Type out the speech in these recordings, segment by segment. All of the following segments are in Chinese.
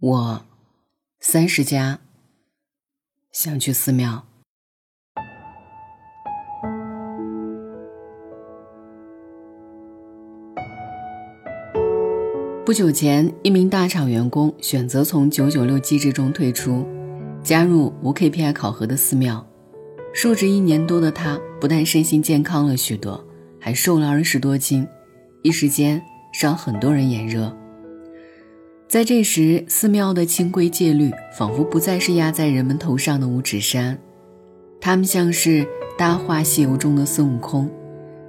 我三十加，想去寺庙。不久前，一名大厂员工选择从九九六机制中退出，加入无 KPI 考核的寺庙。入职一年多的他，不但身心健康了许多，还瘦了二十多斤，一时间让很多人眼热。在这时，寺庙的清规戒律仿佛不再是压在人们头上的五指山，他们像是《大话西游》中的孙悟空，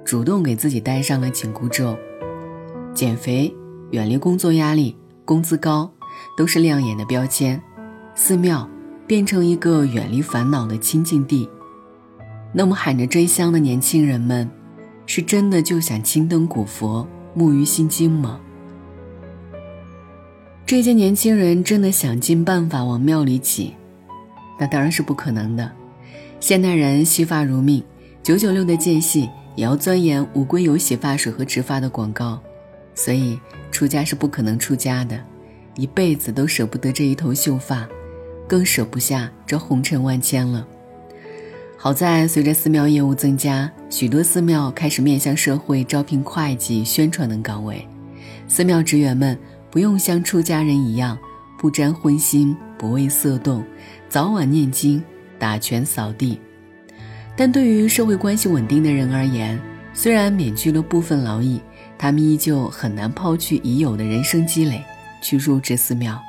主动给自己戴上了紧箍咒。减肥、远离工作压力、工资高，都是亮眼的标签。寺庙变成一个远离烦恼的清净地。那么喊着真香的年轻人们，是真的就想青灯古佛、沐浴心经吗？这些年轻人真的想尽办法往庙里挤，那当然是不可能的。现代人惜发如命，九九六的间隙也要钻研无硅油洗发水和植发的广告，所以出家是不可能出家的，一辈子都舍不得这一头秀发，更舍不下这红尘万千了。好在随着寺庙业务增加，许多寺庙开始面向社会招聘会计、宣传等岗位，寺庙职员们。不用像出家人一样不沾荤腥、不为色动，早晚念经、打拳扫地。但对于社会关系稳定的人而言，虽然免去了部分劳役，他们依旧很难抛去已有的人生积累去入职寺庙。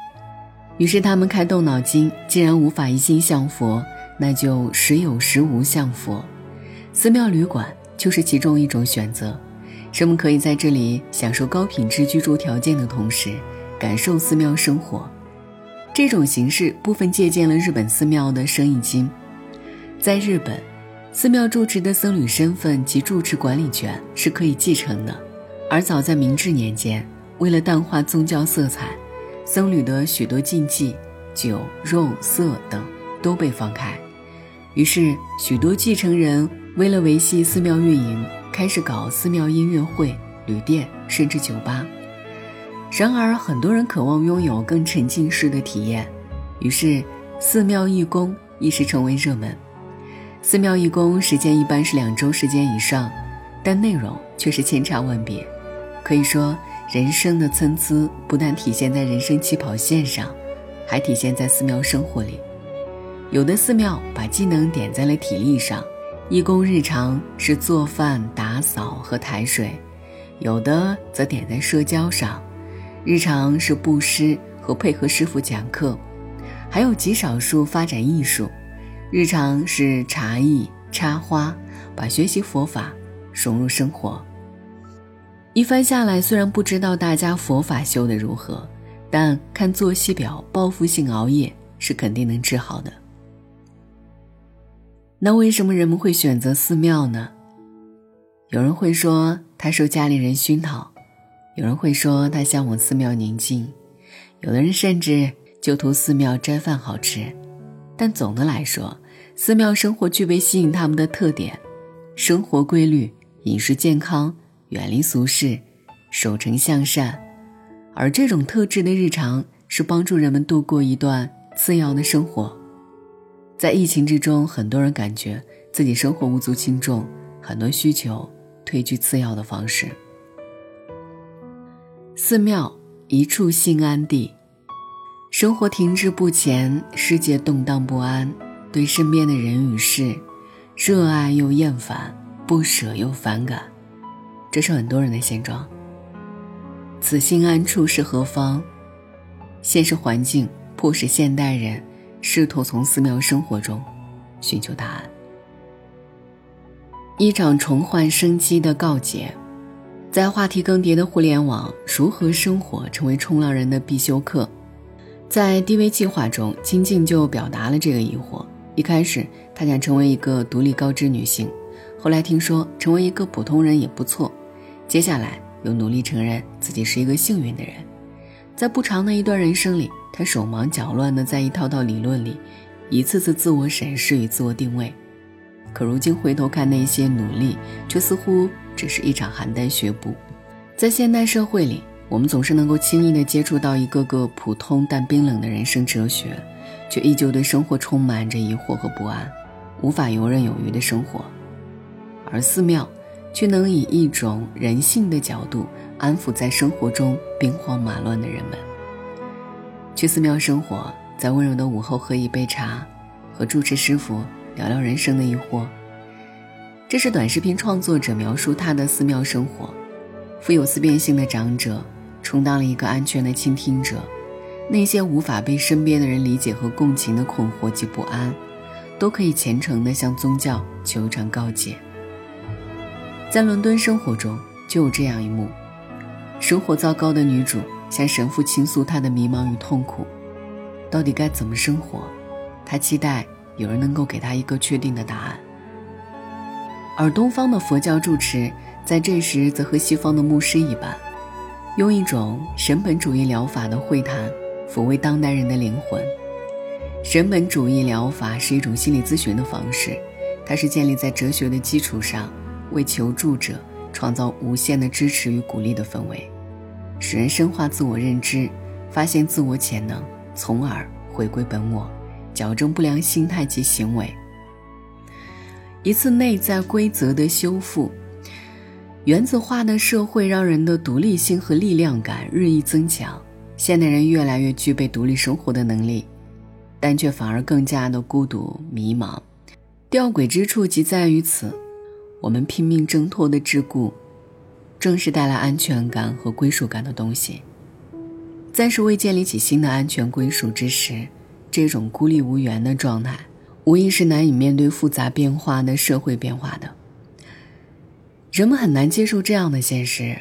于是他们开动脑筋：既然无法一心向佛，那就时有时无向佛。寺庙旅馆就是其中一种选择。人们可以在这里享受高品质居住条件的同时，感受寺庙生活。这种形式部分借鉴了日本寺庙的生意经。在日本，寺庙住持的僧侣身份及住持管理权是可以继承的。而早在明治年间，为了淡化宗教色彩，僧侣的许多禁忌，酒、肉、色等都被放开。于是，许多继承人为了维系寺庙运营。开始搞寺庙音乐会、旅店，甚至酒吧。然而，很多人渴望拥有更沉浸式的体验，于是寺庙义工一时成为热门。寺庙义工时间一般是两周时间以上，但内容却是千差万别。可以说，人生的参差不但体现在人生起跑线上，还体现在寺庙生活里。有的寺庙把技能点在了体力上。义工日常是做饭、打扫和抬水，有的则点在社交上，日常是布施和配合师傅讲课，还有极少数发展艺术，日常是茶艺、插花，把学习佛法融入生活。一番下来，虽然不知道大家佛法修得如何，但看作息表，报复性熬夜是肯定能治好的。那为什么人们会选择寺庙呢？有人会说他受家里人熏陶，有人会说他向往寺庙宁静，有的人甚至就图寺庙斋饭好吃。但总的来说，寺庙生活具备吸引他们的特点：生活规律、饮食健康、远离俗世、守诚向善。而这种特质的日常，是帮助人们度过一段次要的生活。在疫情之中，很多人感觉自己生活无足轻重，很多需求退居次要的方式。寺庙一处心安地，生活停滞不前，世界动荡不安，对身边的人与事，热爱又厌烦，不舍又反感，这是很多人的现状。此心安处是何方？现实环境迫使现代人。试图从寺庙生活中寻求答案。一场重焕生机的告捷，在话题更迭的互联网，如何生活成为冲浪人的必修课。在 DV 计划中，金靖就表达了这个疑惑。一开始，她想成为一个独立高知女性，后来听说成为一个普通人也不错，接下来又努力承认自己是一个幸运的人。在不长的一段人生里。他手忙脚乱地在一套套理论里，一次次自我审视与自我定位，可如今回头看那些努力，却似乎只是一场邯郸学步。在现代社会里，我们总是能够轻易地接触到一个个普通但冰冷的人生哲学，却依旧对生活充满着疑惑和不安，无法游刃有余的生活。而寺庙，却能以一种人性的角度安抚在生活中兵荒马乱的人们。去寺庙生活，在温柔的午后喝一杯茶，和住持师傅聊聊人生的疑惑。这是短视频创作者描述他的寺庙生活。富有思辨性的长者。充当了一个安全的倾听者，那些无法被身边的人理解和共情的困惑及不安，都可以虔诚地向宗教求偿告解。在伦敦生活中，就有这样一幕：生活糟糕的女主向神父倾诉他的迷茫与痛苦，到底该怎么生活？他期待有人能够给他一个确定的答案。而东方的佛教住持在这时则和西方的牧师一般。用一种神本主义疗法的会谈抚慰当代人的灵魂。神本主义疗法是一种心理咨询的方式，它是建立在哲学的基础上，为求助者创造无限的支持与鼓励的氛围，使人深化自我认知，发现自我潜能，从而回归本我，矫正不良心态及行为。一次内在规则的修复。原子化的社会让人的独立性和力量感日益增强，现代人越来越具备独立生活的能力，但却反而更加的孤独迷茫。吊诡之处即在于此：我们拼命挣脱的桎梏，正是带来安全感和归属感的东西。暂时未建立起新的安全归属之时，这种孤立无援的状态，无疑是难以面对复杂变化的社会变化的。人们很难接受这样的现实：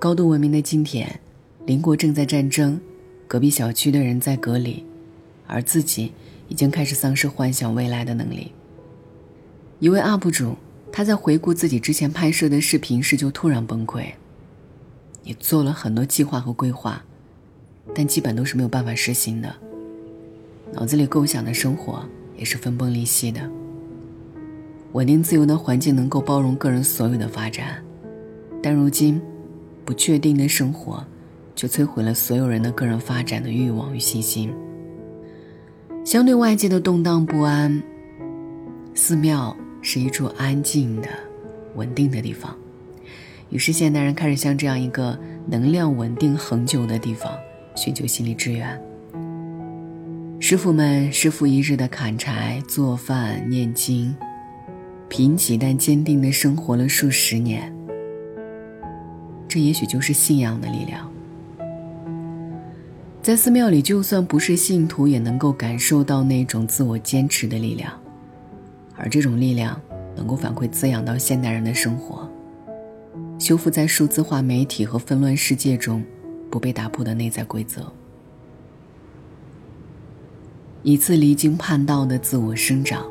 高度文明的今天，邻国正在战争，隔壁小区的人在隔离，而自己已经开始丧失幻想未来的能力。一位 UP 主，他在回顾自己之前拍摄的视频时就突然崩溃。你做了很多计划和规划，但基本都是没有办法实行的。脑子里构想的生活也是分崩离析的。稳定自由的环境能够包容个人所有的发展，但如今，不确定的生活，却摧毁了所有人的个人发展的欲望与信心。相对外界的动荡不安，寺庙是一处安静的、稳定的地方。于是，现代人开始向这样一个能量稳定恒久的地方寻求心理支援。师傅们日复一日的砍柴、做饭、念经。贫瘠但坚定地生活了数十年，这也许就是信仰的力量。在寺庙里，就算不是信徒，也能够感受到那种自我坚持的力量，而这种力量能够反馈滋养到现代人的生活，修复在数字化媒体和纷乱世界中不被打破的内在规则，一次离经叛道的自我生长。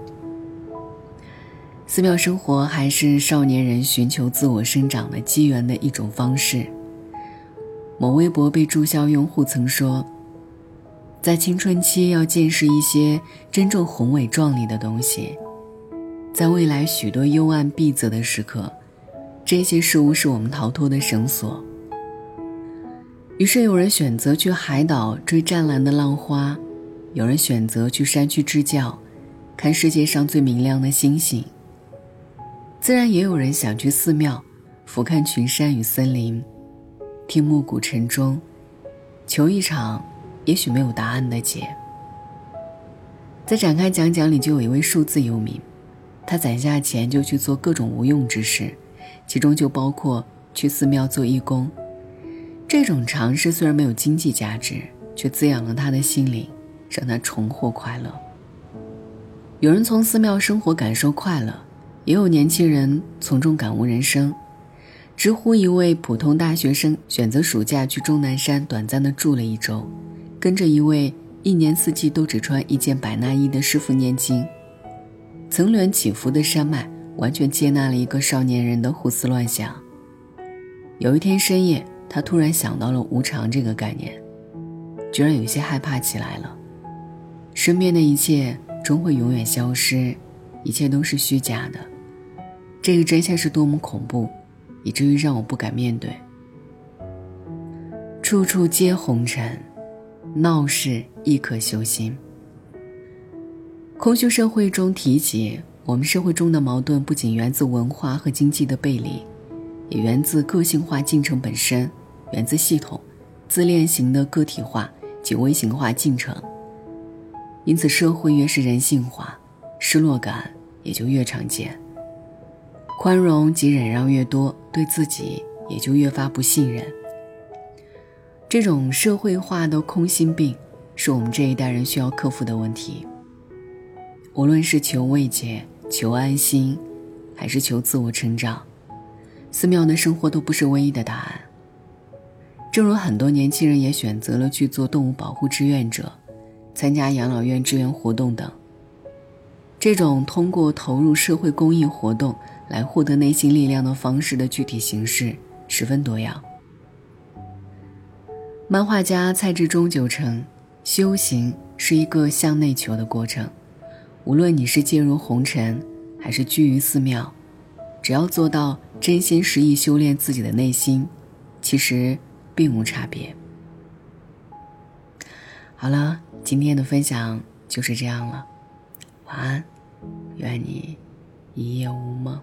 寺庙生活还是少年人寻求自我生长的机缘的一种方式。某微博被注销用户曾说：“在青春期要见识一些真正宏伟壮丽的东西，在未来许多幽暗闭塞的时刻，这些事物是我们逃脱的绳索。”于是有人选择去海岛追湛蓝的浪花，有人选择去山区支教，看世界上最明亮的星星。自然也有人想去寺庙，俯瞰群山与森林，听暮鼓晨钟，求一场也许没有答案的解。在展开讲讲里，就有一位数字游民，他攒下钱就去做各种无用之事，其中就包括去寺庙做义工。这种尝试虽然没有经济价值，却滋养了他的心灵，让他重获快乐。有人从寺庙生活感受快乐。也有年轻人从中感悟人生。知乎一位普通大学生选择暑假去终南山短暂的住了一周，跟着一位一年四季都只穿一件百衲衣的师傅念经。层峦起伏的山脉完全接纳了一个少年人的胡思乱想。有一天深夜，他突然想到了无常这个概念，居然有些害怕起来了。身边的一切终会永远消失，一切都是虚假的。这个真相是多么恐怖，以至于让我不敢面对。处处皆红尘，闹市亦可修心。空虚社会中提及，我们社会中的矛盾不仅源自文化和经济的背离，也源自个性化进程本身，源自系统、自恋型的个体化及微型化进程。因此，社会越是人性化，失落感也就越常见。宽容及忍让越多，对自己也就越发不信任。这种社会化的空心病，是我们这一代人需要克服的问题。无论是求慰藉、求安心，还是求自我成长，寺庙的生活都不是唯一的答案。正如很多年轻人也选择了去做动物保护志愿者，参加养老院支援活动等。这种通过投入社会公益活动来获得内心力量的方式的具体形式十分多样。漫画家蔡志忠就称，修行是一个向内求的过程。无论你是进入红尘，还是居于寺庙，只要做到真心实意修炼自己的内心，其实并无差别。好了，今天的分享就是这样了，晚安，愿你一夜无梦。